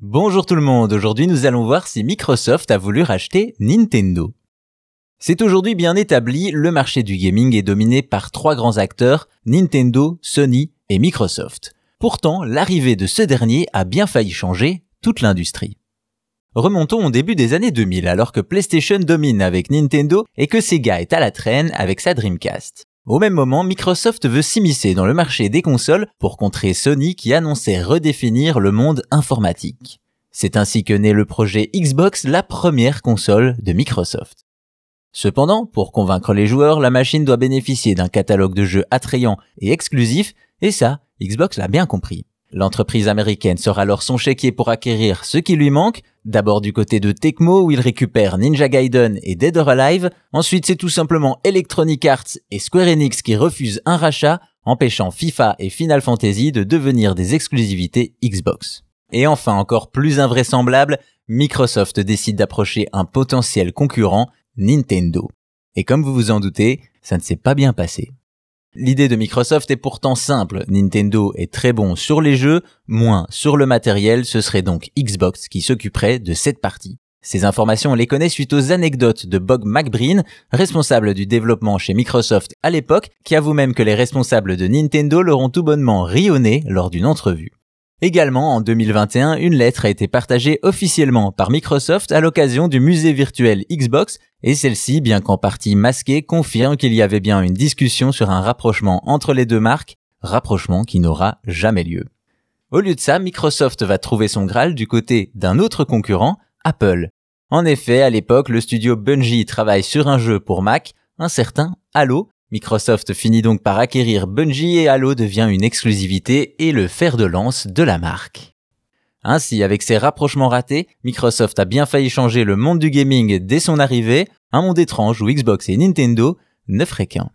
Bonjour tout le monde, aujourd'hui nous allons voir si Microsoft a voulu racheter Nintendo. C'est aujourd'hui bien établi, le marché du gaming est dominé par trois grands acteurs, Nintendo, Sony et Microsoft. Pourtant, l'arrivée de ce dernier a bien failli changer toute l'industrie. Remontons au début des années 2000 alors que PlayStation domine avec Nintendo et que Sega est à la traîne avec sa Dreamcast. Au même moment, Microsoft veut s'immiscer dans le marché des consoles pour contrer Sony qui annonçait redéfinir le monde informatique. C'est ainsi que naît le projet Xbox, la première console de Microsoft. Cependant, pour convaincre les joueurs, la machine doit bénéficier d'un catalogue de jeux attrayant et exclusif, et ça, Xbox l'a bien compris. L'entreprise américaine sort alors son chéquier pour acquérir ce qui lui manque, d'abord du côté de Tecmo où il récupère Ninja Gaiden et Dead or Alive, ensuite c'est tout simplement Electronic Arts et Square Enix qui refusent un rachat, empêchant FIFA et Final Fantasy de devenir des exclusivités Xbox. Et enfin encore plus invraisemblable, Microsoft décide d'approcher un potentiel concurrent, Nintendo. Et comme vous vous en doutez, ça ne s'est pas bien passé. L'idée de Microsoft est pourtant simple. Nintendo est très bon sur les jeux, moins sur le matériel, ce serait donc Xbox qui s'occuperait de cette partie. Ces informations, on les connaît suite aux anecdotes de Bob McBreen, responsable du développement chez Microsoft à l'époque, qui avoue même que les responsables de Nintendo l'auront tout bonnement rionné lors d'une entrevue. Également, en 2021, une lettre a été partagée officiellement par Microsoft à l'occasion du musée virtuel Xbox, et celle-ci, bien qu'en partie masquée, confirme qu'il y avait bien une discussion sur un rapprochement entre les deux marques, rapprochement qui n'aura jamais lieu. Au lieu de ça, Microsoft va trouver son Graal du côté d'un autre concurrent, Apple. En effet, à l'époque, le studio Bungie travaille sur un jeu pour Mac, un certain Halo, Microsoft finit donc par acquérir Bungie et Halo devient une exclusivité et le fer de lance de la marque. Ainsi, avec ses rapprochements ratés, Microsoft a bien failli changer le monde du gaming dès son arrivée, un monde étrange où Xbox et Nintendo ne qu'un.